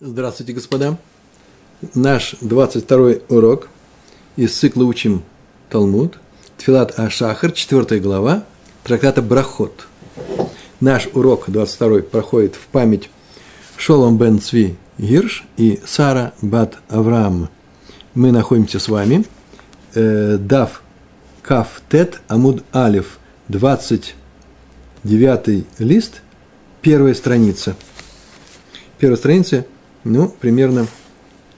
Здравствуйте, господа. Наш 22 урок из цикла «Учим Талмуд». Тфилат Ашахар, 4 глава, трактата Брахот. Наш урок 22 проходит в память Шолом бен Цви Гирш и Сара бат Авраам. Мы находимся с вами. Э, Дав Каф Тет Амуд Алиф, 29 лист, первая страница. Первая страница – ну, примерно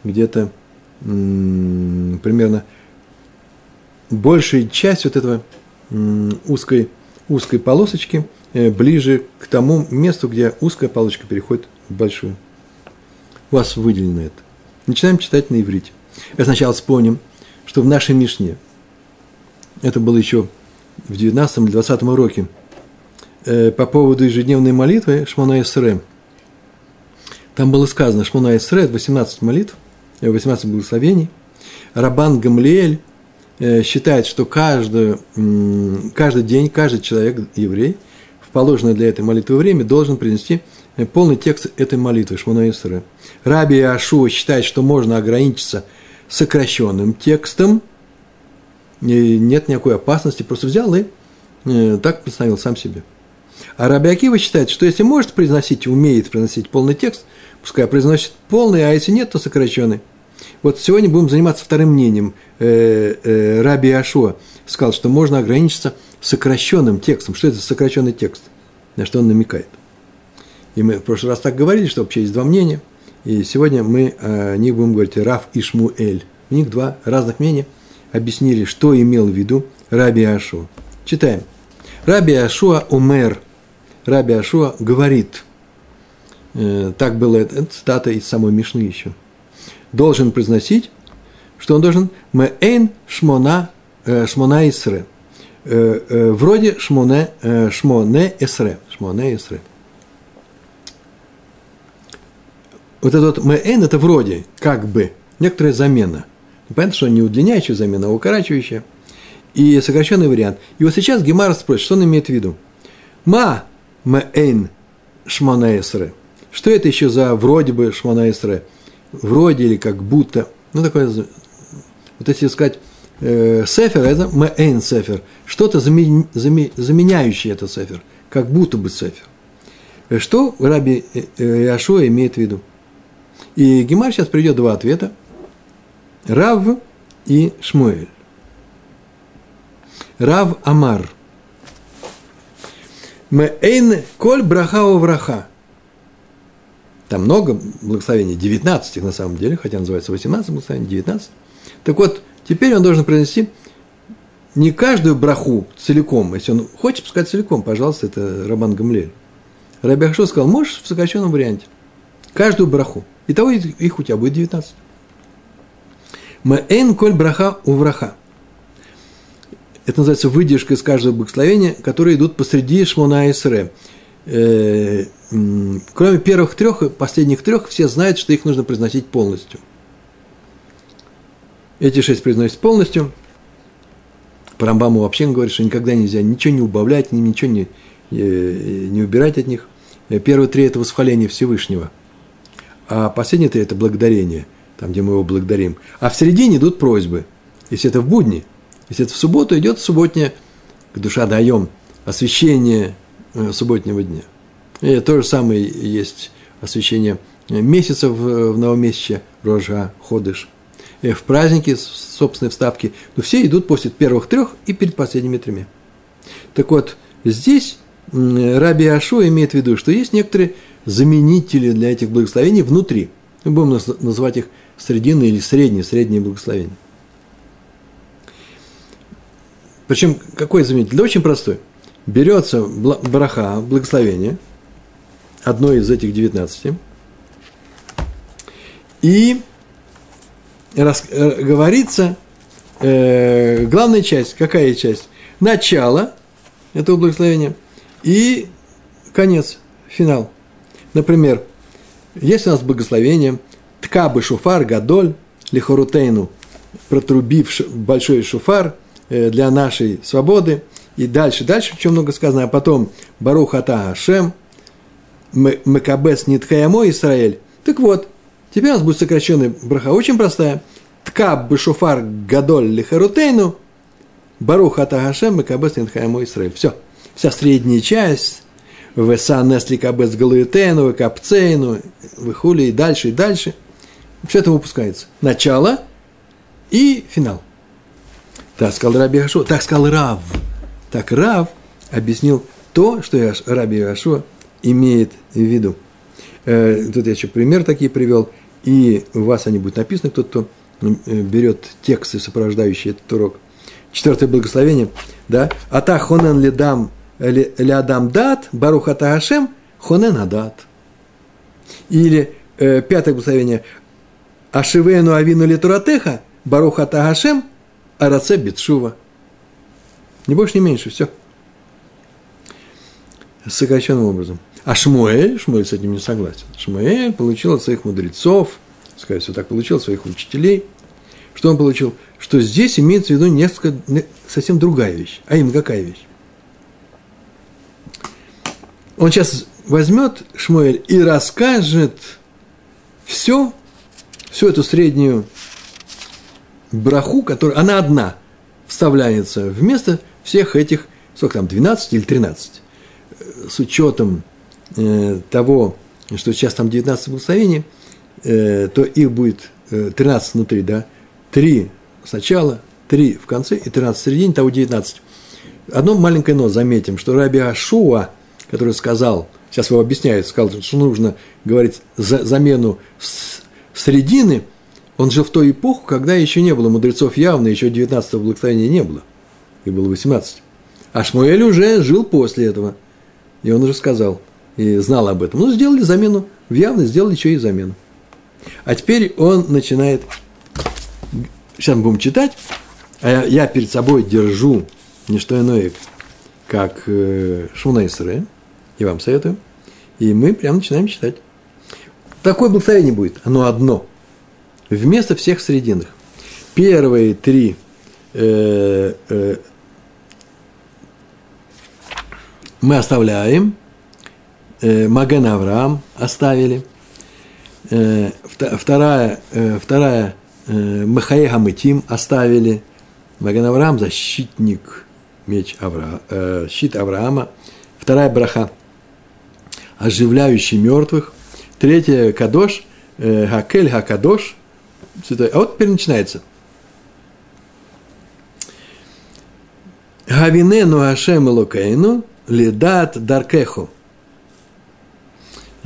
где-то, примерно большая часть вот этого узкой, узкой полосочки э, ближе к тому месту, где узкая полосочка переходит в большую. У вас выделено это. Начинаем читать на иврите. Я сначала вспомним, что в нашей Мишне, это было еще в 19 или 20 уроке, э, по поводу ежедневной молитвы Шмона Исре – там было сказано Шмуна Исред, 18 молитв, 18 э, благословений. Рабан Гамлиэль э, считает, что каждый, каждый день, каждый человек, еврей, в положенное для этой молитвы время должен принести э, полный текст этой молитвы Шмуна Исре. Раби Ашуа считает, что можно ограничиться сокращенным текстом, и нет никакой опасности, просто взял и так представил сам себе. А Раби Акива считает, что если может произносить, умеет произносить полный текст – пускай произносит полный, а если нет, то сокращенный. Вот сегодня будем заниматься вторым мнением. Э, э, Раби Ашуа сказал, что можно ограничиться сокращенным текстом. Что это сокращенный текст? На что он намекает? И мы в прошлый раз так говорили, что вообще есть два мнения. И сегодня мы о них будем говорить Раф и Шмуэль. У них два разных мнения. Объяснили, что имел в виду Раби Ашуа. Читаем. Раби Ашуа умер. Раби Ашуа говорит – так было, это цитата из самой Мишны еще, должен произносить, что он должен «Мээйн шмона, э, шмона исре», э, вроде шмоне, шмоне эсре, шмоне эсре. Вот это вот мээйн – это вроде, как бы, некоторая замена. Понятно, что не удлиняющая замена, а укорачивающая. И сокращенный вариант. И вот сейчас Гемар спросит, что он имеет в виду. Ма мээйн шмона эсре – что это еще за вроде бы Шмона Исре? Вроде или как будто. Ну, такое, вот если сказать, э, сефер, это мэйн сефер. Что-то заме, заме, заменяющее это сефер. Как будто бы сефер. Э, что Раби э, э, Иошуа имеет в виду? И Гемар сейчас придет два ответа. Рав и Шмуэль. Рав Амар. Мэйн коль браха у враха. Там много благословений, 19 их на самом деле, хотя называется 18 благословений, 19. Так вот, теперь он должен произнести не каждую браху целиком, если он хочет сказать целиком, пожалуйста, это Рабан Гамлель. Раби Ахшо сказал, можешь в сокращенном варианте. Каждую браху. Итого их у тебя будет 19. Мээн коль браха у враха. Это называется выдержка из каждого благословения, которые идут посреди Шмона и Сре. Э, кроме первых трех, последних трех, все знают, что их нужно произносить полностью. Эти шесть произносят полностью. По Рамбаму вообще говорит, что никогда нельзя ничего не убавлять, ничего не, э, не убирать от них. Э, первые три – это восхваление Всевышнего. А последние три – это благодарение, там, где мы его благодарим. А в середине идут просьбы. Если это в будни, если это в субботу, идет субботняя, душа даем, освящение субботнего дня – и то же самое есть освящение месяцев в новомесяче, Рожа, Ходыш. И в праздники собственной вставки. Но все идут после первых трех и перед последними тремя. Так вот, здесь Раби Ашо имеет в виду, что есть некоторые заменители для этих благословений внутри. Мы будем называть их срединные или средние, средние благословения. Причем какой заменитель? Да очень простой. Берется браха, благословение – одной из этих 19. И рас, э, говорится э, главная часть, какая часть? Начало этого благословения и конец, финал. Например, есть у нас благословение Ткабы шуфар гадоль лихорутейну, протрубив большой шуфар э, для нашей свободы. И дальше, дальше, чем много сказано, а потом Барухата Ашем – Мекабес Нитхаямо Израиль. Так вот, Теперь у нас будет сокращенная браха, очень простая. Ткаб бешуфар гадоль лихарутейну, баруха атагашем макабес нинхаему Исраиль. Все. Вся средняя часть, Веса Несли Кабес Галуетену, Капцейну, Выхули и дальше, и дальше. Все это выпускается. Начало и финал. Так сказал Раби Яшуа, так сказал Рав. Так Рав объяснил то, что Раби Яшуа имеет в виду. Э, тут я еще пример такие привел, и у вас они будут написаны, кто кто э, берет тексты, сопровождающие этот урок. Четвертое благословение, да, «Ата хонен ледам лядам дат, баруха тагашем, хонен адат». Или э, пятое благословение, «Ашивену авину литуратеха, баруха тагашем, араце битшува». Не больше, не меньше, все. Сокращенным образом. А Шмуэль, Шмуэль с этим не согласен. Шмуэль получил от своих мудрецов, сказать, все так получил, от своих учителей. Что он получил? Что здесь имеется в виду несколько, совсем другая вещь. А именно какая вещь? Он сейчас возьмет Шмуэль и расскажет все, всю эту среднюю браху, которая, она одна, вставляется вместо всех этих, сколько там, 12 или 13, с учетом э, того, что сейчас там 19 благословений, э, то их будет э, 13 внутри, да, 3 сначала, 3 в конце и 13 в середине, того 19. Одно маленькое но, заметим, что Раби Ашуа, который сказал, сейчас его объясняет, сказал, что нужно говорить за замену с средины, он жил в ту эпоху, когда еще не было мудрецов явно, еще 19-го благословения не было, и было 18. А Шмуэль уже жил после этого, и он уже сказал – и знал об этом. Ну, сделали замену, в явность сделали еще и замену. А теперь он начинает, сейчас мы будем читать, а я перед собой держу не что иное, как э, Шуна Исре, и вам советую, и мы прямо начинаем читать. Такое благословение будет, оно одно, вместо всех срединных. Первые три э, э, мы оставляем – э, Маген Авраам оставили. Э, вторая, э, вторая Махаэ Хамытим оставили. Маген Авраам – защитник, меч Авра, щит Авраама. Вторая браха – оживляющий мертвых. Третья – Кадош, э, Хакель Хакадош. А вот теперь начинается. Гавинену Ашем Элокейну лидат даркеху –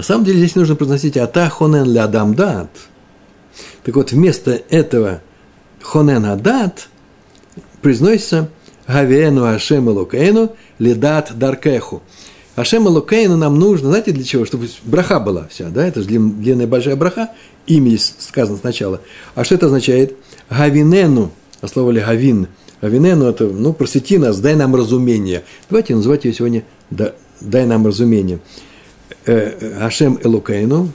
на самом деле здесь нужно произносить «Ата хонен лядам дат». Так вот, вместо этого хонен адат произносится «Гавену Ашем Элокейну ледат даркеху». Ашем Элокейну нам нужно, знаете, для чего? Чтобы браха была вся, да? Это же длинная большая браха, имя сказано сначала. А что это означает? Гавинену, а слово ли гавин, Гавинену это, ну, просвети нас, дай нам разумение. Давайте называть ее сегодня «дай нам разумение». Э, Ашем Элукейну,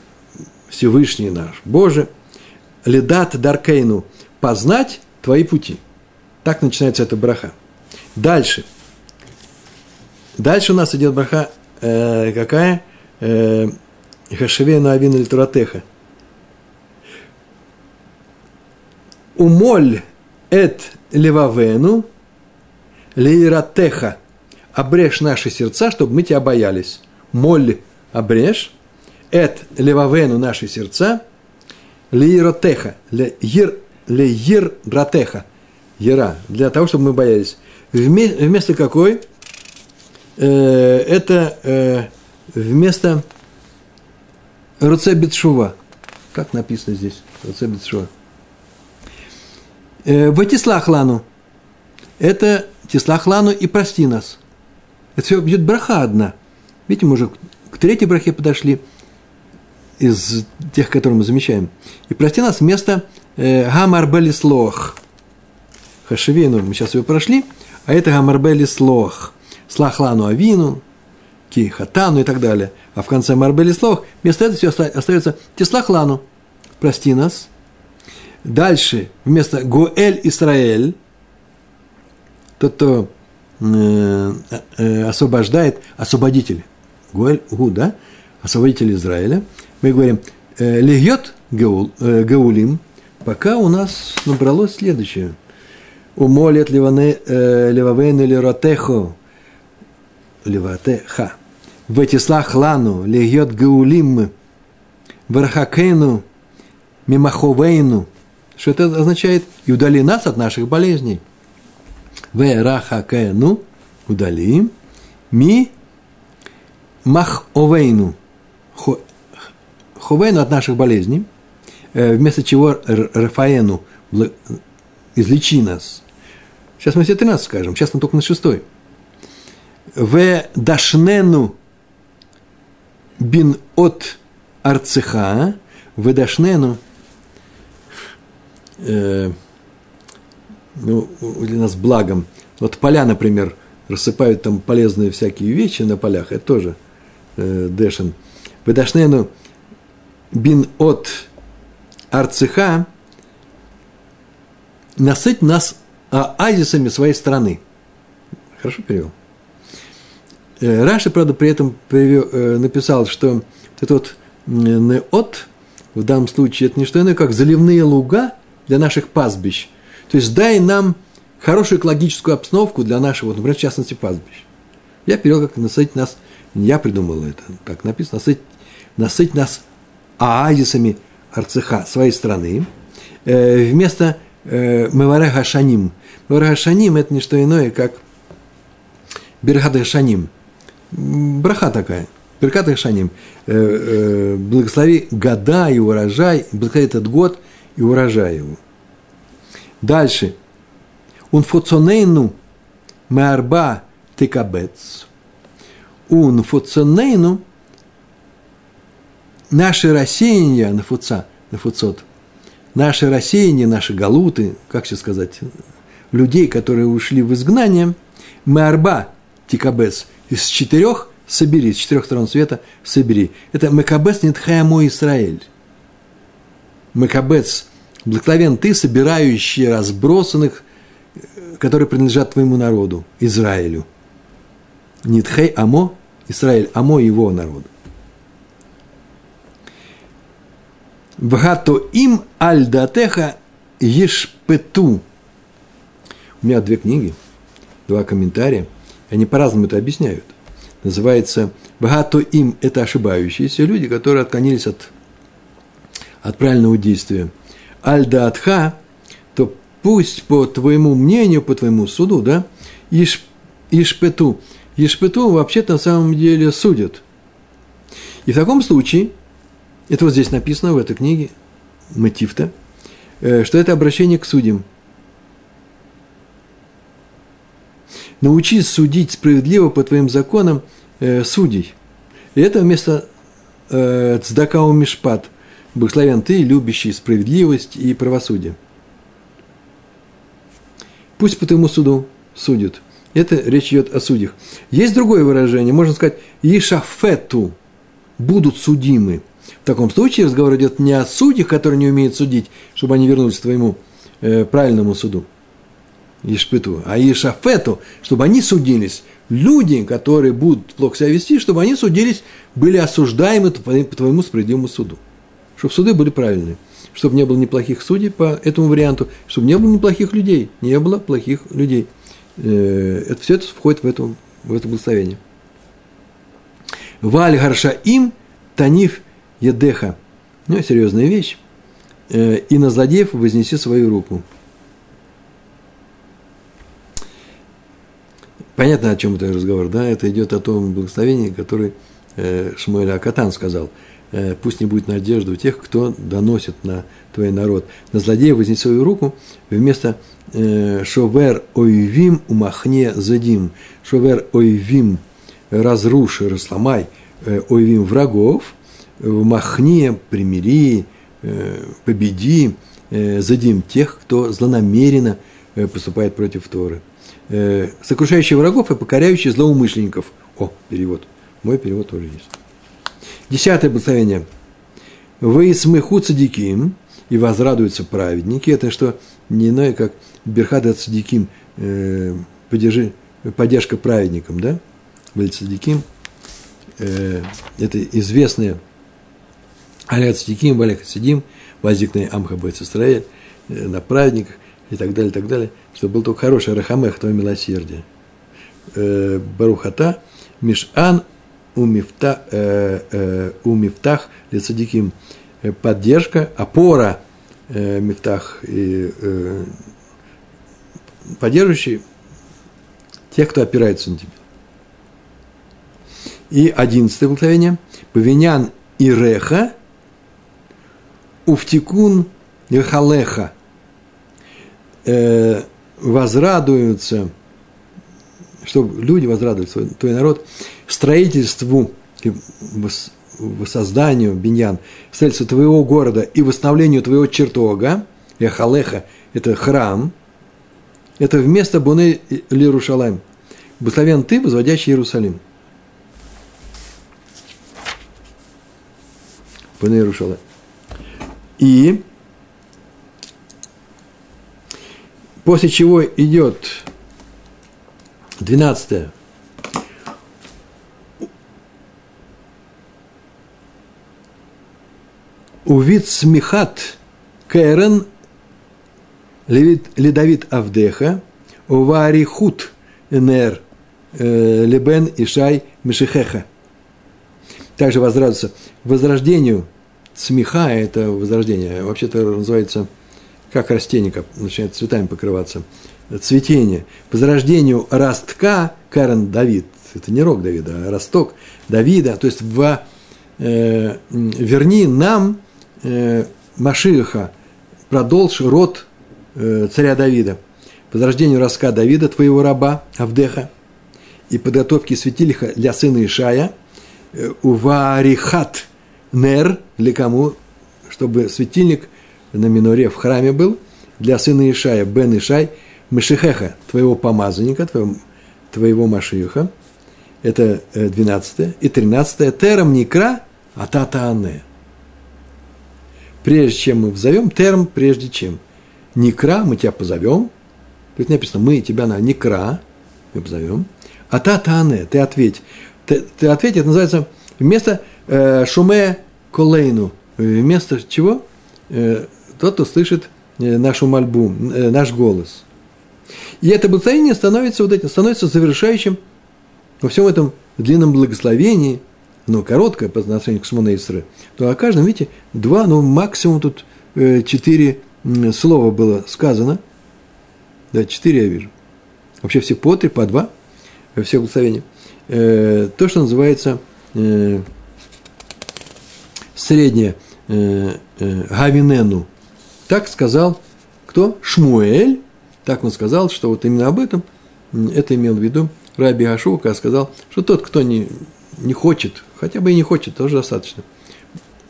Всевышний наш, Боже, Ледат Даркейну, познать твои пути. Так начинается эта браха. Дальше. Дальше у нас идет браха э, какая? Э, Хашевену Авину Литуратеха. Умоль эт левавену лиратеха. Обрежь наши сердца, чтобы мы тебя боялись. Моль обрежь, эт левавену наши сердца, лиротеха, лир, лир дратеха, ера, для того, чтобы мы боялись. Вместо какой? Э, это э, вместо Руцебетшува. Как написано здесь? Руцебетшува. Э, Ватислахлану. Это Тислахлану и прости нас. Это все будет браха одна. Видите, мы уже к третьей брахе подошли из тех, которые мы замечаем. И прости нас вместо э, Гамарбели Слох. Хашевину, мы сейчас его прошли, а это Гамарбели Слох. Слахлану Авину, Кихатану и так далее. А в конце Марбели Слох вместо этого все остается Тислахлану. Прости нас. Дальше вместо Гуэль Исраэль, тот, кто э, э, освобождает, освободитель. Гуэль Гу, да, освободитель Израиля, мы говорим, «Э, легет гаул, э, гаулим, пока у нас набралось следующее. Левавейну э, леротехо, леватеха, ветислах лану, легет гаулим, вархакейну, мимаховейну. Что это означает? И удали нас от наших болезней. Верахакейну, удалим, ми маховейну, ховейну от наших болезней, э, вместо чего Рафаэну излечи нас. Сейчас мы все 13 скажем, сейчас мы только на шестой. В дашнену бин от арцеха, в дашнену, э, ну, для нас благом. Вот поля, например, рассыпают там полезные всякие вещи на полях, это тоже э, Дэшин. Выдашнену бин от арцеха насыть нас а, азисами своей страны. Хорошо перевел? Э, Раша, правда, при этом привел, э, написал, что это вот от в данном случае это не что иное, как заливные луга для наших пастбищ. То есть дай нам хорошую экологическую обстановку для нашего, например, в частности, пастбищ. Я перевел, как насытить нас, я придумал это, так написано, насытить, насытить нас оазисами Арцеха, своей страны, э, вместо э, Меваре Хашаним. Меваре Хашаним – это не что иное, как Берхат Хашаним. Браха такая. Беркат Хашаним. Э, э, благослови года и урожай, благослови этот год и урожай его. Дальше. Унфоцонейну меарба текабец. Унфоцонейну наше рассеяние на фуца, на фуцот, наше рассеяние, наши галуты, как сейчас сказать, людей, которые ушли в изгнание, меарба тикабес, из четырех собери, с четырех сторон света собери. Это Мекабес Нитхаемо Израиль. Мекабес, благословен ты, собирающий разбросанных, которые принадлежат твоему народу, Израилю. Нитхей Амо, Израиль, Амо его народу. Вгато им альдатеха ешпету. У меня две книги, два комментария. Они по-разному это объясняют. Называется «Богато им» – это ошибающиеся люди, которые отклонились от, от правильного действия. Альда атха, то пусть по твоему мнению, по твоему суду, да, иш, ишпету. Ишпету вообще-то на самом деле судят. И в таком случае – это вот здесь написано в этой книге, мотив-то, э, что это обращение к судьям. Научись судить справедливо по твоим законам э, судей. И это вместо э, Цдакау Мишпат. Благословен ты, любящий справедливость и правосудие. Пусть по твоему суду судят. Это речь идет о судьях. Есть другое выражение, можно сказать, Ишафету будут судимы – в таком случае разговор идет не о судьях, которые не умеют судить, чтобы они вернулись к твоему э, правильному суду, Ишпету, а Ишафету, чтобы они судились. Люди, которые будут плохо себя вести, чтобы они судились, были осуждаемы по твоему справедливому суду. Чтобы суды были правильные. Чтобы не было неплохих судей по этому варианту, чтобы не было неплохих людей. Не было плохих людей. Э, это все это входит в, эту, в это благословение. Валь гарша им таниф едеха. Ну, серьезная вещь. Э, и на злодеев вознеси свою руку. Понятно, о чем это разговор, да? Это идет о том благословении, который э, Шмуэль Акатан сказал. Э, Пусть не будет надежды у тех, кто доносит на твой народ. На злодея вознеси свою руку вместо шовер ойвим умахне задим. Шовер ойвим разруши, разломай ойвим врагов – в махне, примири, э, победи, э, задим тех, кто злонамеренно э, поступает против Торы. Сокрушающий врагов и покоряющий злоумышленников. О, перевод. Мой перевод тоже есть. Десятое благословение. Вы смеху цадиким, и возрадуются праведники. Это что не иное, как Берхада цадиким, поддержи, поддержка праведникам, да? Были цадиким. Это известная Аля Цадиким, Валя Хасидим, возник на Амха Бойц Исраэль, на праздниках и так далее, и так далее, чтобы был только хороший Рахамех, твое милосердие. Барухата, Мишан, Умифта, Умифтах, Лецадиким, поддержка, опора, Мифтах, и, поддерживающий тех, кто опирается на тебя. И одиннадцатое благословение. Павинян и реха, уфтикун халеха. Э, возрадуются, чтобы люди возрадуются, твой народ, строительству, воссозданию, биньян, строительству твоего города и восстановлению твоего чертога, Эхалеха, это храм, это вместо Буны Лирушалайм. Благословен ты, возводящий Иерусалим. Буны Иерушалайм. И после чего идет 12 Увид смехат Кэрен Ледавид Авдеха Уварихут Нер Лебен Ишай Мишихеха. Также возрадуется возрождению смеха, это возрождение, вообще-то называется как растение начинает цветами покрываться, цветение. Возрождению ростка Карен Давид, это не рог Давида, а росток Давида, то есть в, э, верни нам э, продолжь род э, царя Давида. Возрождению ростка Давида, твоего раба Авдеха, и подготовки светильника для сына Ишая, э, Уварихат Нер, для кому, чтобы светильник на миноре в храме был, для сына Ишая, Бен Ишай, Мышихеха, твоего помазанника, твоего, твоего Машиха, это 12 э, и 13 Терам Никра, Ататаане. Прежде чем мы взовем, терм, прежде чем. Никра, мы тебя позовем. Тут написано, мы тебя на Никра, мы позовем. Ататаане, ты ответь. Ты, ты ответь, это называется вместо э, шуме колейну. Вместо чего? Э, тот, кто слышит э, нашу мольбу, э, наш голос. И это благословение становится вот этим, становится завершающим во всем этом длинном благословении, но короткое по отношению к Шмона то о каждом, видите, два, ну, максимум тут э, четыре слова было сказано. Да, четыре я вижу. Вообще все по три, по два, все благословения. то, что называется среднее Гавинену, так сказал кто? Шмуэль. Так он сказал, что вот именно об этом это имел в виду Раби Ашуа, когда сказал, что тот, кто не, не хочет, хотя бы и не хочет, тоже достаточно,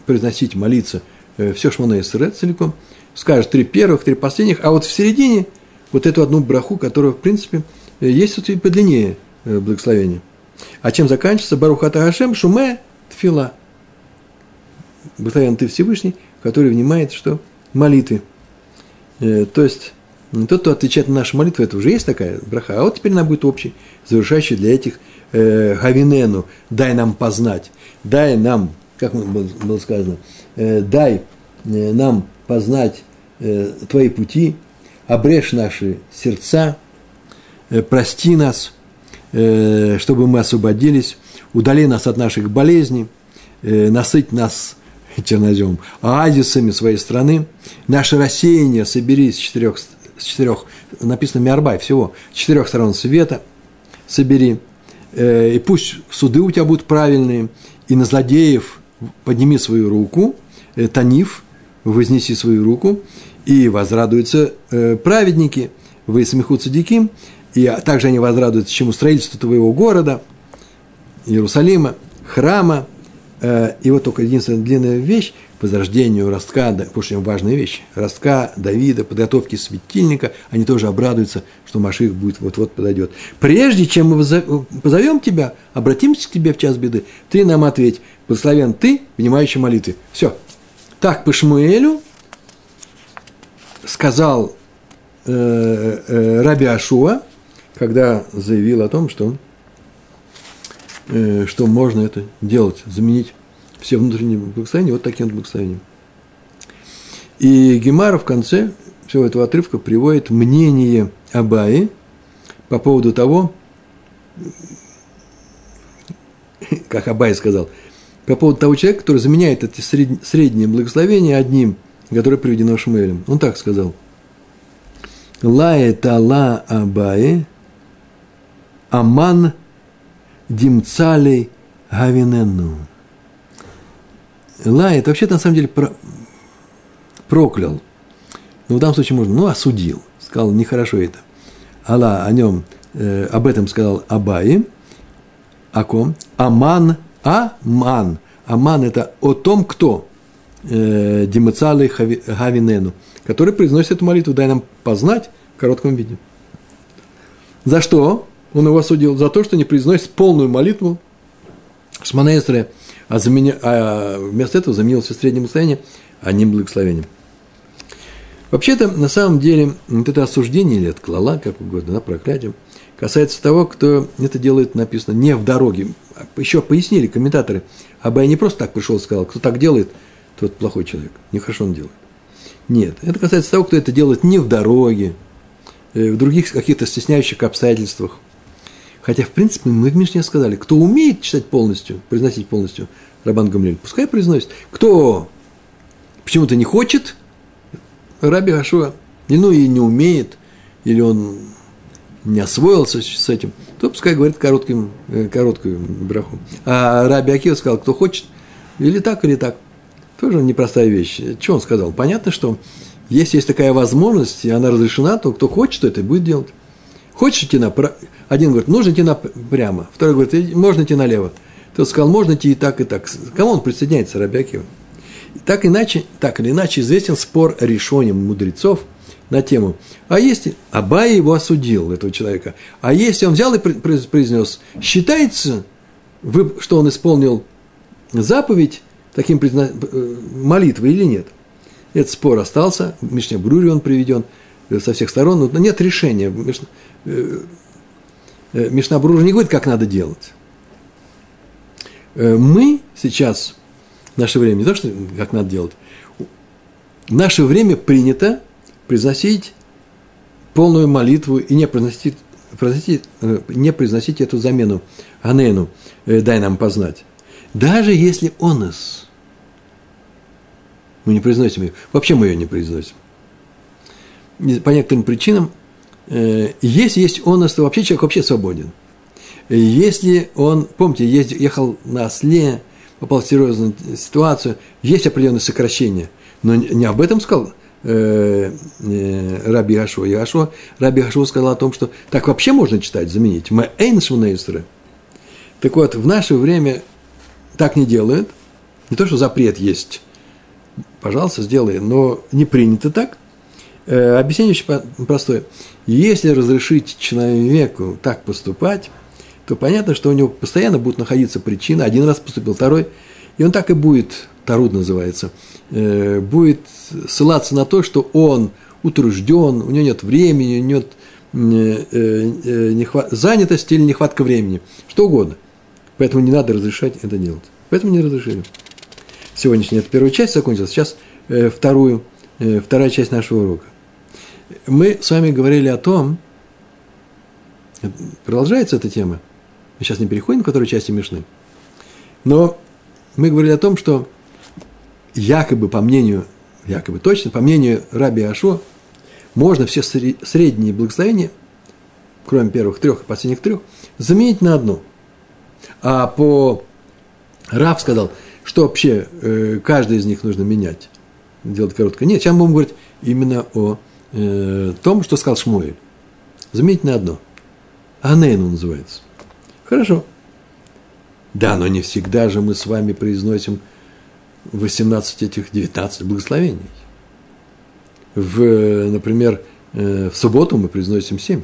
произносить, молиться э, все Шмона Исред целиком, скажет три первых, три последних, а вот в середине вот эту одну браху, которая, в принципе, э, есть вот и подлиннее э, благословение. А чем заканчивается? Барухата Хашем Шуме Тфила. Благословен ты Всевышний, который внимает, что молитвы. Э, то есть, тот, кто отвечает на наши молитвы, это уже есть такая браха. А вот теперь она будет общей, завершающей для этих э, Гавинену. Дай нам познать, дай нам, как было сказано, э, дай э, нам познать э, твои пути, обрежь наши сердца, прости нас, чтобы мы освободились, удали нас от наших болезней, насыть нас чернозем, оазисами своей страны. Наше рассеяние собери с четырех, с четырех написано Миарбай, всего, с четырех сторон света собери. Э, и пусть суды у тебя будут правильные, и на злодеев подними свою руку, э, Танив, вознеси свою руку, и возрадуются э, праведники, вы смехутся диким, и также они возрадуются чему строительству твоего города, Иерусалима, храма, и вот только единственная длинная вещь – возрождению ростка, потому что важная вещь, ростка Давида, подготовки светильника, они тоже обрадуются, что Маших будет вот-вот подойдет. Прежде чем мы позовем тебя, обратимся к тебе в час беды, ты нам ответь, благословен ты, внимающий молитвы. Все. Так по Шмуэлю сказал э, э, Раби Ашуа, когда заявил о том, что Э, что можно это делать, заменить все внутренние благословения вот таким благословением. И Гемара в конце всего этого отрывка приводит мнение Абаи по поводу того, как Абай сказал, по поводу того человека, который заменяет эти средние благословения одним, которое приведено Шмуэлем. Он так сказал. Лае тала Абае аман димцалей гавиненну. Ла это вообще-то на самом деле про, проклял. Но в данном случае можно, ну, осудил. Сказал, нехорошо это. Алла о нем, э, об этом сказал Абаи. О ком? Аман, Аман. Аман – это о том, кто. Э, Димацалы Гавинену, который произносит эту молитву, дай нам познать в коротком виде. За что он его осудил? За то, что не произносит полную молитву Шманаэсре, а, заменя, а вместо этого заменил все среднее благословение одним благословением. Вообще-то, на самом деле, вот это осуждение или отклала, как угодно, да, проклятие, касается того, кто это делает, написано, не в дороге. Еще пояснили комментаторы, Абай не просто так пришел и сказал, кто так делает, тот плохой человек, нехорошо он делает. Нет, это касается того, кто это делает не в дороге, э, в других каких-то стесняющих обстоятельствах. Хотя, в принципе, мы в Мишне сказали, кто умеет читать полностью, произносить полностью Рабан Гамлель, пускай произносит. Кто почему-то не хочет, Раби Ашуа, ну и не умеет, или он не освоился с этим, то пускай говорит коротким, э, короткую браху. А Раби Акива сказал, кто хочет, или так, или так. Тоже непростая вещь. Что он сказал? Понятно, что если есть такая возможность, и она разрешена, то кто хочет, то это будет делать. Хочешь идти направо? Один говорит, нужно идти прямо. Второй говорит, можно идти налево. Тот сказал, можно идти и так, и так. кому он присоединяется, Рабиакива? Так, иначе, так или иначе известен спор решением мудрецов на тему. А если Абай его осудил, этого человека, а если он взял и произнес, считается, что он исполнил заповедь таким призна... Э, молитвой или нет? Этот спор остался, в Мишне Брури он приведен э, со всех сторон, но нет решения. Э, Мишна Брури не говорит, как надо делать. Мы сейчас в наше время, не то, что как надо делать, в наше время принято произносить полную молитву и не произносить, произносить, э, не произносить эту замену Анену, э, дай нам познать. Даже если онос, мы не произносим ее, вообще мы ее не произносим. По некоторым причинам, э, если есть онос, то вообще человек вообще свободен. Если он, помните, ехал на осле, попал в серьезную ситуацию, есть определенные сокращения. Но не об этом сказал э, э, Раби Ашо. Яшо, Раби Ашо сказал о том, что так вообще можно читать, заменить. Мы эйншвунейсры. Так вот, в наше время так не делают. Не то, что запрет есть. Пожалуйста, сделай. Но не принято так. Э, объяснение очень простое. Если разрешить человеку так поступать, то понятно, что у него постоянно будут находиться причины. Один раз поступил, второй, и он так и будет, Таруд называется, э, будет ссылаться на то, что он утружден, у него нет времени, у него нет э, нехват... занятости или нехватка времени, что угодно. Поэтому не надо разрешать это делать. Поэтому не разрешили. Сегодняшняя первая часть закончилась, сейчас вторую, вторая часть нашего урока. Мы с вами говорили о том, продолжается эта тема, мы сейчас не переходим к которой части Мишны. Но мы говорили о том, что якобы по мнению, якобы точно, по мнению Раби Ашо, можно все средние благословения, кроме первых трех и последних трех, заменить на одно. А по Рав сказал, что вообще э, каждый из них нужно менять, делать коротко. Нет, сейчас мы будем говорить именно о э, том, что сказал Шмуэль. Заменить на одно. Анейну называется. Хорошо. Да, но не всегда же мы с вами произносим 18 этих 19 благословений. В, например, э, в субботу мы произносим 7.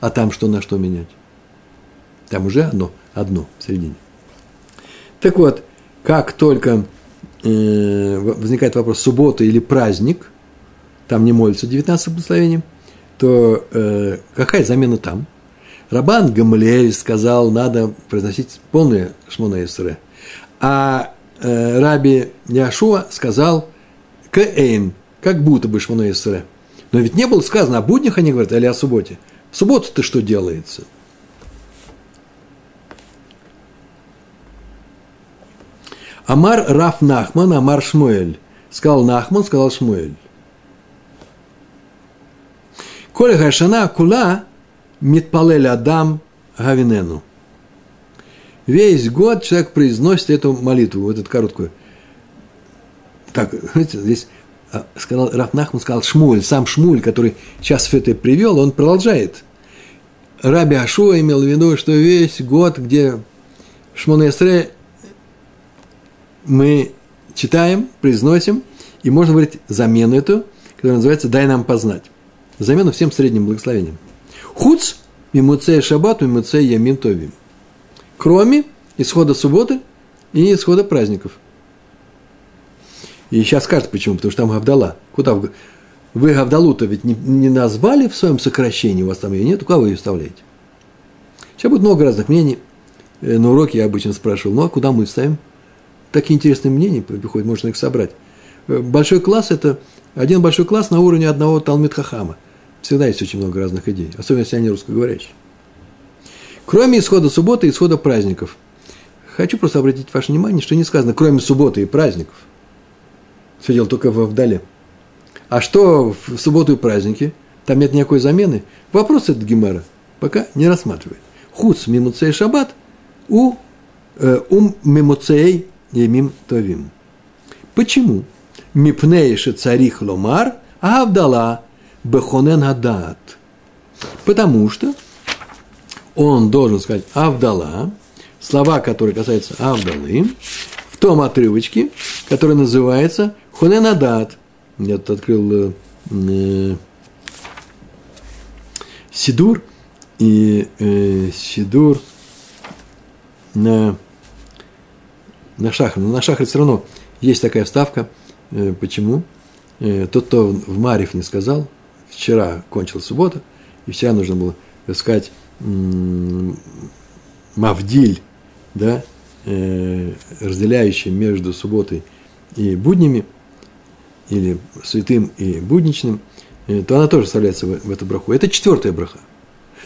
А там что на что менять? Там уже одно, одно в середине. Так вот, как только э, возникает вопрос суббота или праздник, там не молится 19 благословений, то э, какая замена там? Рабан Гамлеэль сказал, надо произносить полное Шмона Исре. А э, Раби Яшуа сказал Кэйн, как будто бы Шмона Исре. Но ведь не было сказано о буднях, они говорят, или о субботе. В субботу-то что делается? Амар Раф Нахман, Амар Шмуэль. Сказал Нахман, сказал Шмуэль. Коля Гашана Кула Митпалель Адам Гавинену. Весь год человек произносит эту молитву, вот эту короткую. Так, знаете, здесь а, сказал Раф Нахман, сказал Шмуль, сам Шмуль, который сейчас это привел, он продолжает. Раби Ашуа имел в виду, что весь год, где Шмона Эсре мы читаем, произносим, и можно говорить замену эту, которая называется «дай нам познать». Замену всем средним благословением. Хуц мимуцея шаббату мимуцея ямин товим. Кроме исхода субботы и исхода праздников. И сейчас скажут, почему, потому что там Гавдала. Куда вы? Вы Гавдалу-то ведь не, не назвали в своем сокращении, у вас там ее нет, кого вы ее вставляете? Сейчас будет много разных мнений. Э, на уроке я обычно спрашивал, ну а куда мы ставим? Такие интересные мнения приходят, можно их собрать. Э, большой класс – это один большой класс на уровне одного Талмит Хахама. Всегда есть очень много разных идей, особенно если они русскоговорящие. Кроме исхода субботы и исхода праздников. Хочу просто обратить ваше внимание, что не сказано, кроме субботы и праздников – все дело только в вдале. А что в субботу и праздники? Там нет никакой замены. Вопрос этот Гемера пока не рассматривает. Хуц мимуцей шаббат у э, ум мимуцей емим товим. Почему? Мипнейши царих ломар, а авдала бехонен адат. Потому что он должен сказать авдала, слова, которые касаются авдалы, в том отрывочке, который называется Хуненадат. Я тут открыл э, э, Сидур, и э, Сидур на, на шахре. Но на шахре все равно есть такая вставка. Э, почему? Э, тот, кто в Мариф не сказал, вчера кончилась суббота, и вчера нужно было искать Мавдиль, да, э, разделяющий между субботой и буднями – или святым и будничным, э, то она тоже вставляется в, в эту браху. Это четвертая браха.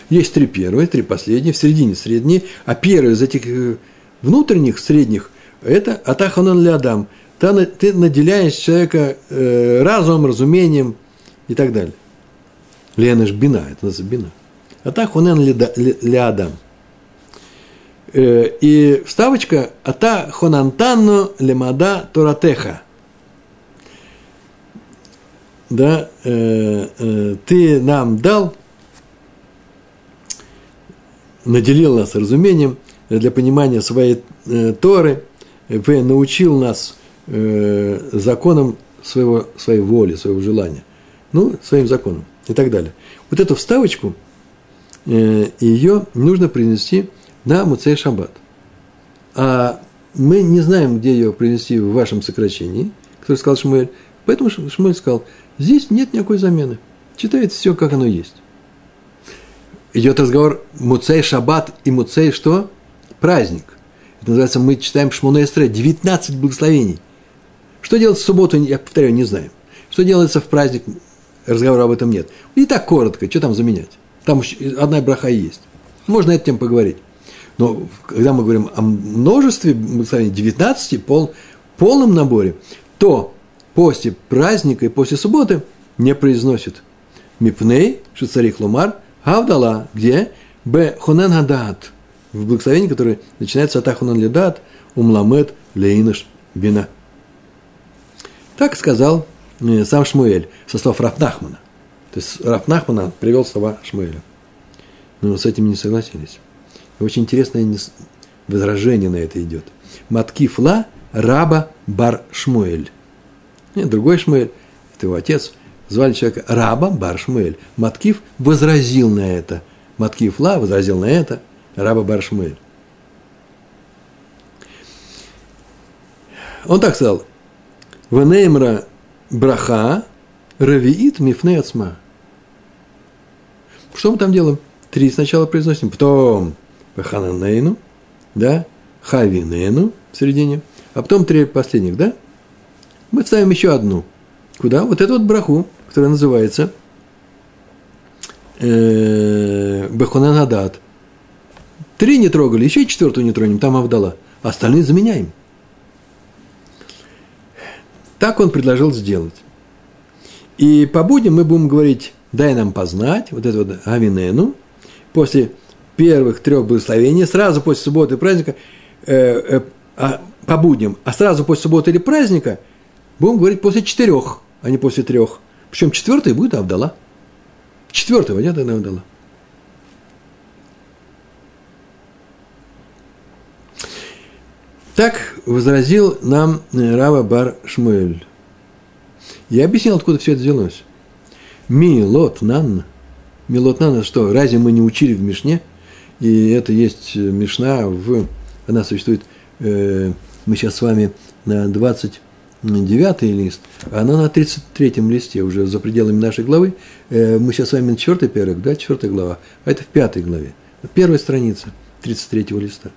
Есть три первые, три последние, в середине средние, а первая из этих э, внутренних, средних, это атаханан лядам. Ты наделяешь человека э, разумом, разумением и так далее. Ж бина, это называется бина. Атаханан лядам. И вставочка Ата хонантанну лемада торатеха – да, э, э, ты нам дал, наделил нас разумением для понимания своей э, Торы, вы научил нас э, законам своего, своей воли, своего желания, ну, своим законам и так далее. Вот эту вставочку, э, ее нужно принести на Муцей Шаббат. А мы не знаем, где ее принести в вашем сокращении, который сказал Шмуэль, поэтому Шмуэль сказал – Здесь нет никакой замены. Читается все, как оно есть. Идет разговор Муцей Шаббат и Муцей что? Праздник. Это называется, мы читаем Шмона Эстре, 19 благословений. Что делать в субботу, я повторяю, не знаем. Что делается в праздник, разговора об этом нет. И так коротко, что там заменять? Там одна браха есть. Можно эту тему поговорить. Но когда мы говорим о множестве благословений, 19, пол, полном наборе, то после праздника и после субботы не произносит мипней, шицарих лумар, гавдала, где? Б. Хонен гадат, в благословении, которое начинается от Ахунан ледат, умламет лейныш бина. Так сказал сам Шмуэль со слов Рафнахмана. То есть Рафнахмана привел слова Шмуэля. Но с этим не согласились. Очень интересное возражение на это идет. Маткифла раба бар Шмуэль. Нет, другой Шмуэль, это его отец, звали человека Раба Бар Шмуэль. Маткив возразил на это. Маткив Ла возразил на это. Раба Бар Шмуэль. Он так сказал. Венеймра браха равиит мифне. Что мы там делаем? Три сначала произносим, потом Хананейну, да, Хавинейну в середине, а потом три последних, да? Мы ставим еще одну. Куда? Вот эту вот браху, которая называется э, Бехонанадат. Три не трогали, еще и четвертую не тронем, там Авдала. Остальные заменяем. Так он предложил сделать. И по будням мы будем говорить, дай нам познать, вот это вот Авинену, после первых трех благословений, сразу после субботы и праздника, э, э, а, по будням, а сразу после субботы или праздника будем говорить после четырех, а не после трех. Причем четвертый будет Авдала. Четвертого нет, она Авдала. Так возразил нам Рава Бар Шмуэль. Я объяснил, откуда все это взялось. Милот нан. Милот нан, что, разве мы не учили в Мишне? И это есть Мишна в... Она существует... Э, мы сейчас с вами на 29 лист, а она на 33 листе, уже за пределами нашей главы. Э, мы сейчас с вами на 4 перек, да, 4 глава, а это в 5 главе. Первая страница 33 листа.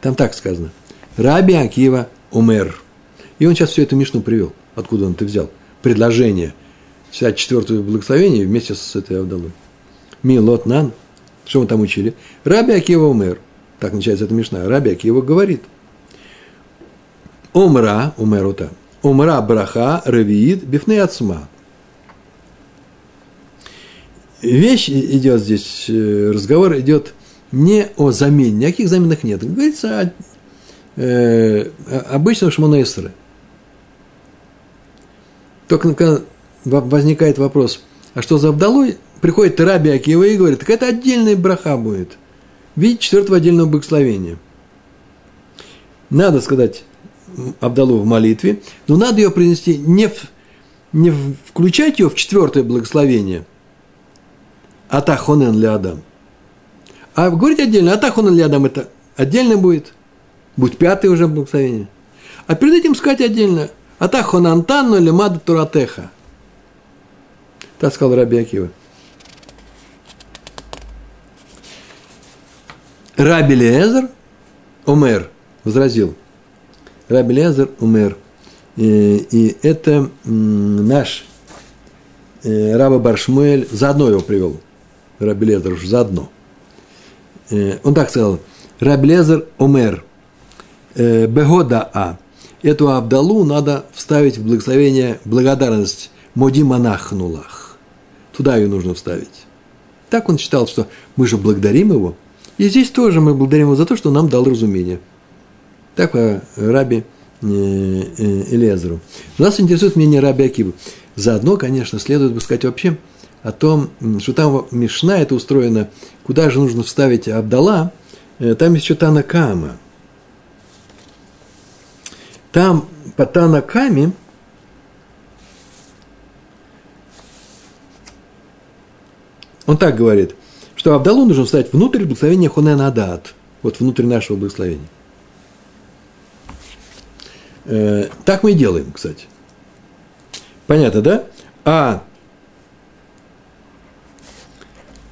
Там так сказано. Раби Акива умер. И он сейчас всю эту Мишну привел. Откуда он это взял? Предложение. Читать четвертое благословение вместе с этой Авдалой. Милот нан. Что мы там учили? Раби Акива умер. Так начинается эта Мишна. Раби Акива говорит. Умра, умерута. Умра браха равиит бифны отсма. Вещь идет здесь, э, разговор идет не о замене, никаких заменах нет. Говорится о э, обычного шмонесера. Только когда возникает вопрос, а что за Абдалой? Приходит Раби Акива и говорит, так это отдельная браха будет. Видите, четвертого отдельного благословения. Надо сказать Абдалу в молитве, но надо ее принести не, в, не включать ее в четвертое благословение, Атахонен ли Адам. А говорить отдельно, Атахонен ли Адам, это отдельно будет – Будет пятое уже благословение. А перед этим сказать отдельно. Атахо нантанну или мада туратеха. Так сказал Раби Акива. Раби Лезер умер, возразил. Раби Лезер умер. И, и это наш э, Раба Баршмуэль заодно его привел. Раби Лезер заодно. Э, он так сказал. Раби Лезер умер – Э, Бегода-а. Эту Абдалу надо вставить в благословение благодарность Моди Монахнулах. Туда ее нужно вставить. Так он считал, что мы же благодарим его. И здесь тоже мы благодарим его за то, что нам дал разумение. Так по раби э, э, Элезеру. Нас интересует мнение раби Акивы. Заодно, конечно, следует бы сказать вообще о том, что там Мишна это устроено, куда же нужно вставить Абдала, там еще Танакама – там по Танаками он так говорит, что Абдалу нужно встать внутрь благословения Хунен Адат, вот внутрь нашего благословения. Э, так мы и делаем, кстати. Понятно, да? А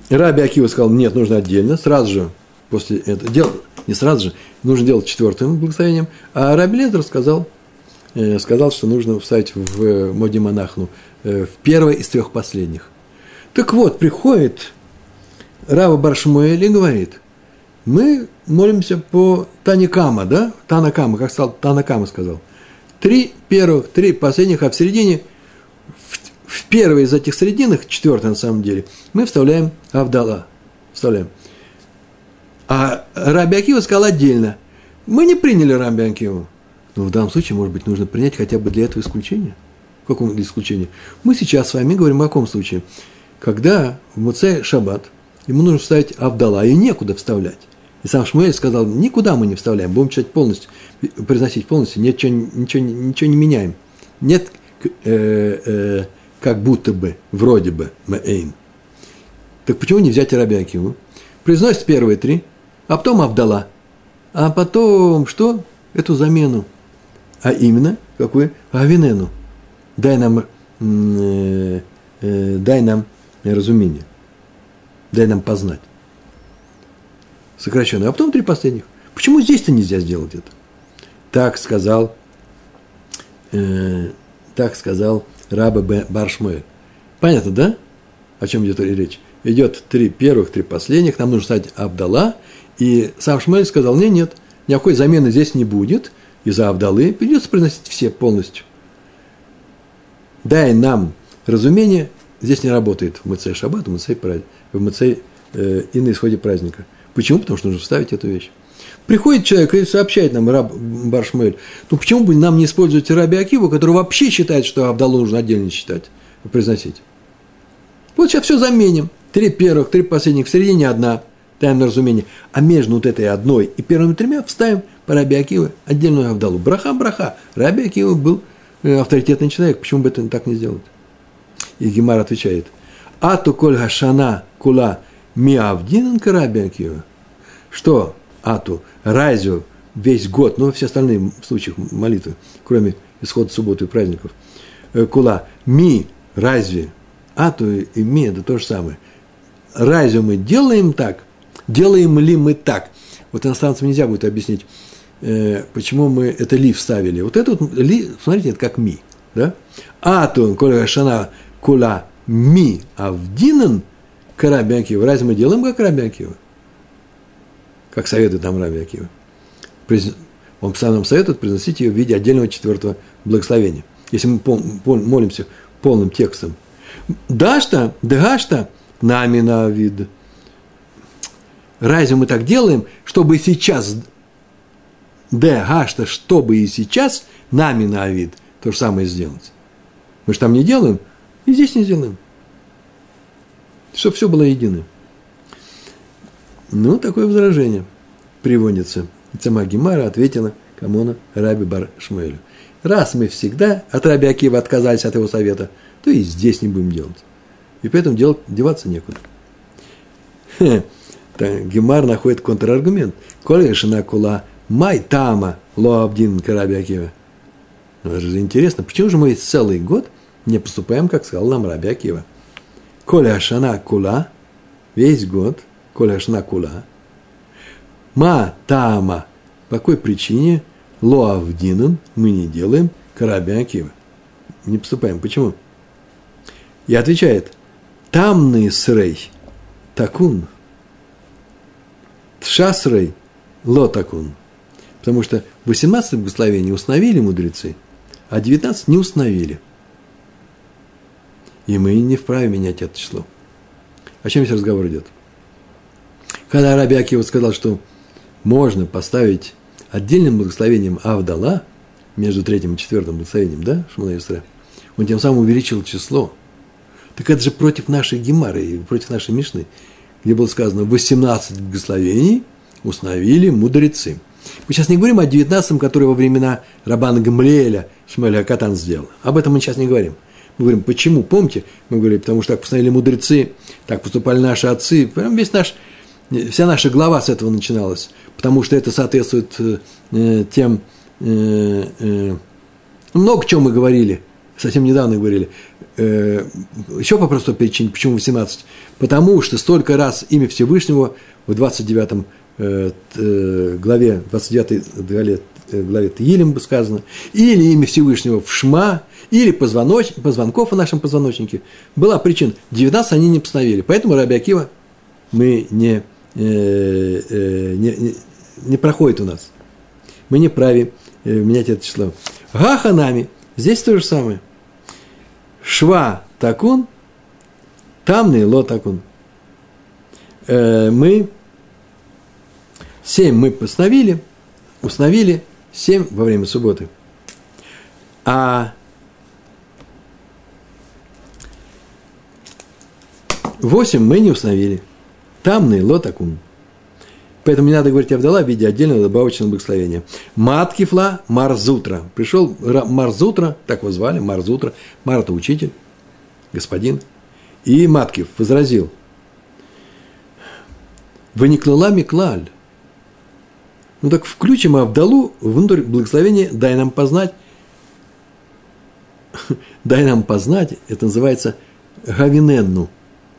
Раби Акива сказал, нет, нужно отдельно, сразу же после этого. Дел, не сразу же, нужно делать четвертым благословением. А Раби Лезер сказал, э, сказал, что нужно встать в э, моде монахну, э, в первое из трех последних. Так вот, приходит Рава Баршмуэль и говорит, мы молимся по Таникама, да? Танакама, как сказал, Танакама сказал. Три первых, три последних, а в середине, в, в первой из этих срединных, четвертый на самом деле, мы вставляем Авдала. Вставляем. А Раби Акива сказал отдельно. Мы не приняли Раби Акиву. Но в данном случае, может быть, нужно принять хотя бы для этого исключение. В каком исключении? Мы сейчас с вами говорим о каком случае? Когда в Муце Шаббат ему нужно вставить Авдала, и некуда вставлять. И сам Шмуэль сказал, никуда мы не вставляем, будем читать полностью, произносить полностью, ничего, ничего, ничего не меняем. Нет, э, э, как будто бы, вроде бы, мэйн. Так почему не взять Раби Акиву? Произносит первые три – а потом Авдала. А потом что? Эту замену. А именно, какую? Авинену. Дай нам, э, э, дай нам разумение. Дай нам познать. Сокращенно. А потом три последних. Почему здесь-то нельзя сделать это? Так сказал э, так сказал раба Баршмуэль. Понятно, да? О чем идет речь? Идет три первых, три последних, нам нужно стать Абдала, и сам Шмуэль сказал, нет, нет, никакой замены здесь не будет, из-за Абдалы придется приносить все полностью. Дай нам разумение, здесь не работает в Мацей Шаббат, в Мацей, в Мацей э, и на исходе праздника. Почему? Потому что нужно вставить эту вещь. Приходит человек и сообщает нам, раб Баршмель, ну почему бы нам не использовать раби Акиву, который вообще считает, что Абдалу нужно отдельно считать, произносить. Вот сейчас все заменим. Три первых, три последних, в середине одна, даем на разумение. А между вот этой одной и первыми тремя вставим по раби Акивы отдельную Абдалу. Браха, браха. Раби Акива был э, авторитетный человек, почему бы это так не сделать? И Гемар отвечает, Ату коль хашана кула миавдинан раби Акива. Что? Ату, Райзю весь год, ну, все остальные случаи молитвы, кроме исхода субботы и праздников. Э, кула, ми, разве? Ату и ми – это то же самое. Разве мы делаем так? Делаем ли мы так? Вот иностранцам нельзя будет объяснить, э, почему мы это ли вставили. Вот это вот ли, смотрите, это как ми. Да? Ату, коля шана, кула, ми, авдинан, карабякива. Разве мы делаем как карабякива? как советует нам Раби Акива. Он сам нам советует произносить ее в виде отдельного четвертого благословения. Если мы молимся полным текстом. Дашта, дгашта, нами на вид. Разве мы так делаем, чтобы сейчас, д, гашта, чтобы и сейчас нами на вид то же самое сделать? Мы же там не делаем, и здесь не сделаем. Чтобы все было единым. Ну, такое возражение приводится. Сама Гемара ответила Камона Раби Бар Шмуэлю. Раз мы всегда от Раби Акива отказались от его совета, то и здесь не будем делать. И поэтому делать, деваться некуда. Гемар находит контраргумент. Коля кула май тама ло абдин караби Акива. Ну, это же интересно, почему же мы целый год не поступаем, как сказал нам Раби Акива? Кула, весь год, коля кула. Ма тама. По какой причине лоавдинан мы не делаем караби Акива? Не поступаем. Почему? И отвечает, тамный срей такун, тшасрей ло такун. Потому что 18 благословений установили мудрецы, а 19 не установили. И мы не вправе менять это число. О чем здесь разговор идет? Когда Раби Акива сказал, что можно поставить отдельным благословением Авдала между третьим и четвертым благословением, да, Шмона Исра, он тем самым увеличил число. Так это же против нашей Гемары против нашей Мишны, где было сказано 18 благословений установили мудрецы. Мы сейчас не говорим о 19-м, который во времена Рабана Гамлеэля Шмеля Катан сделал. Об этом мы сейчас не говорим. Мы говорим, почему? Помните? Мы говорили, потому что так постановили мудрецы, так поступали наши отцы. Прям весь наш Вся наша глава с этого начиналась, потому что это соответствует э, тем, э, э, много чего мы говорили, совсем недавно говорили. Э, еще по простой причине, почему 18? Потому что столько раз имя Всевышнего в 29 э, э, главе, 29 главе, э, главе Таилим бы сказано, или имя Всевышнего в Шма, или позвоноч, позвонков в нашем позвоночнике. Была причина. 19 они не постановили. Поэтому Раби Акива мы не Э, э, не, не, не проходит у нас. Мы не праве э, менять это число. Гаханами, здесь то же самое. Шва такун, тамный ло такун. Мы семь мы постановили, установили семь во время субботы. А восемь мы не установили. Тамный лотакун. Поэтому не надо говорить Авдала в виде отдельного добавочного благословения. Маткифла Марзутра. Пришел Марзутра, так его звали, Марзутра. Мар – это учитель, господин. И Маткив возразил. Выниклала Миклаль. Ну так включим Авдалу внутрь благословения, дай нам познать. дай нам познать, это называется Гавиненну.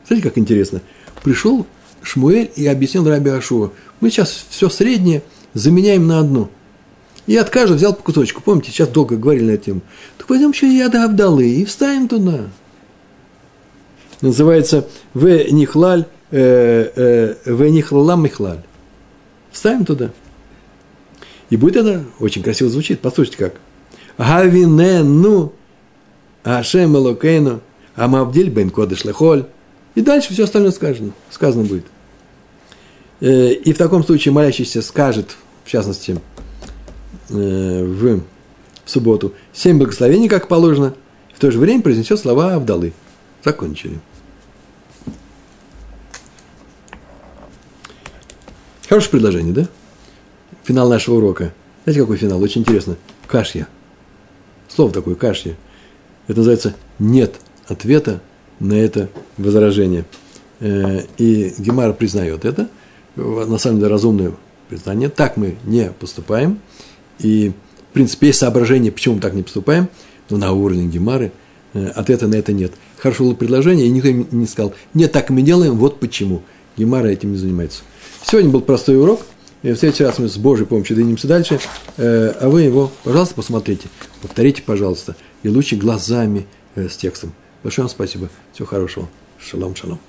Смотрите, как интересно. Пришел Шмуэль и объяснил Раби Ашуа. Мы сейчас все среднее заменяем на одно. И от каждого взял по кусочку. Помните, сейчас долго говорили на эту тему. Так пойдем еще до Абдалы и вставим туда. Называется В Нихлаль, э, э, В Нихлалам Михлаль. Вставим туда. И будет это очень красиво звучит. Послушайте как. Гавинену Ашем Элокейну Амавдиль Бен Кодыш Лехоль. И дальше все остальное сказано, сказано будет. Э, и в таком случае молящийся скажет, в частности, э, в субботу, семь благословений, как положено, и в то же время произнесет слова Авдалы. Закончили. Хорошее предложение, да? Финал нашего урока. Знаете, какой финал? Очень интересно. Кашья. Слово такое, кашья. Это называется «нет ответа на это возражение». Э, и Гемар признает это – на самом деле разумное признание. Так мы не поступаем. И, в принципе, есть соображение, почему мы так не поступаем, но на уровне Гемары э, ответа на это нет. Хорошо было предложение, и никто не сказал, нет, так мы делаем, вот почему. Гемара этим не занимается. Сегодня был простой урок. В следующий раз мы с Божьей помощью двинемся дальше. Э, а вы его, пожалуйста, посмотрите. Повторите, пожалуйста. И лучше глазами э, с текстом. Большое вам спасибо. Всего хорошего. Шалом, шалом.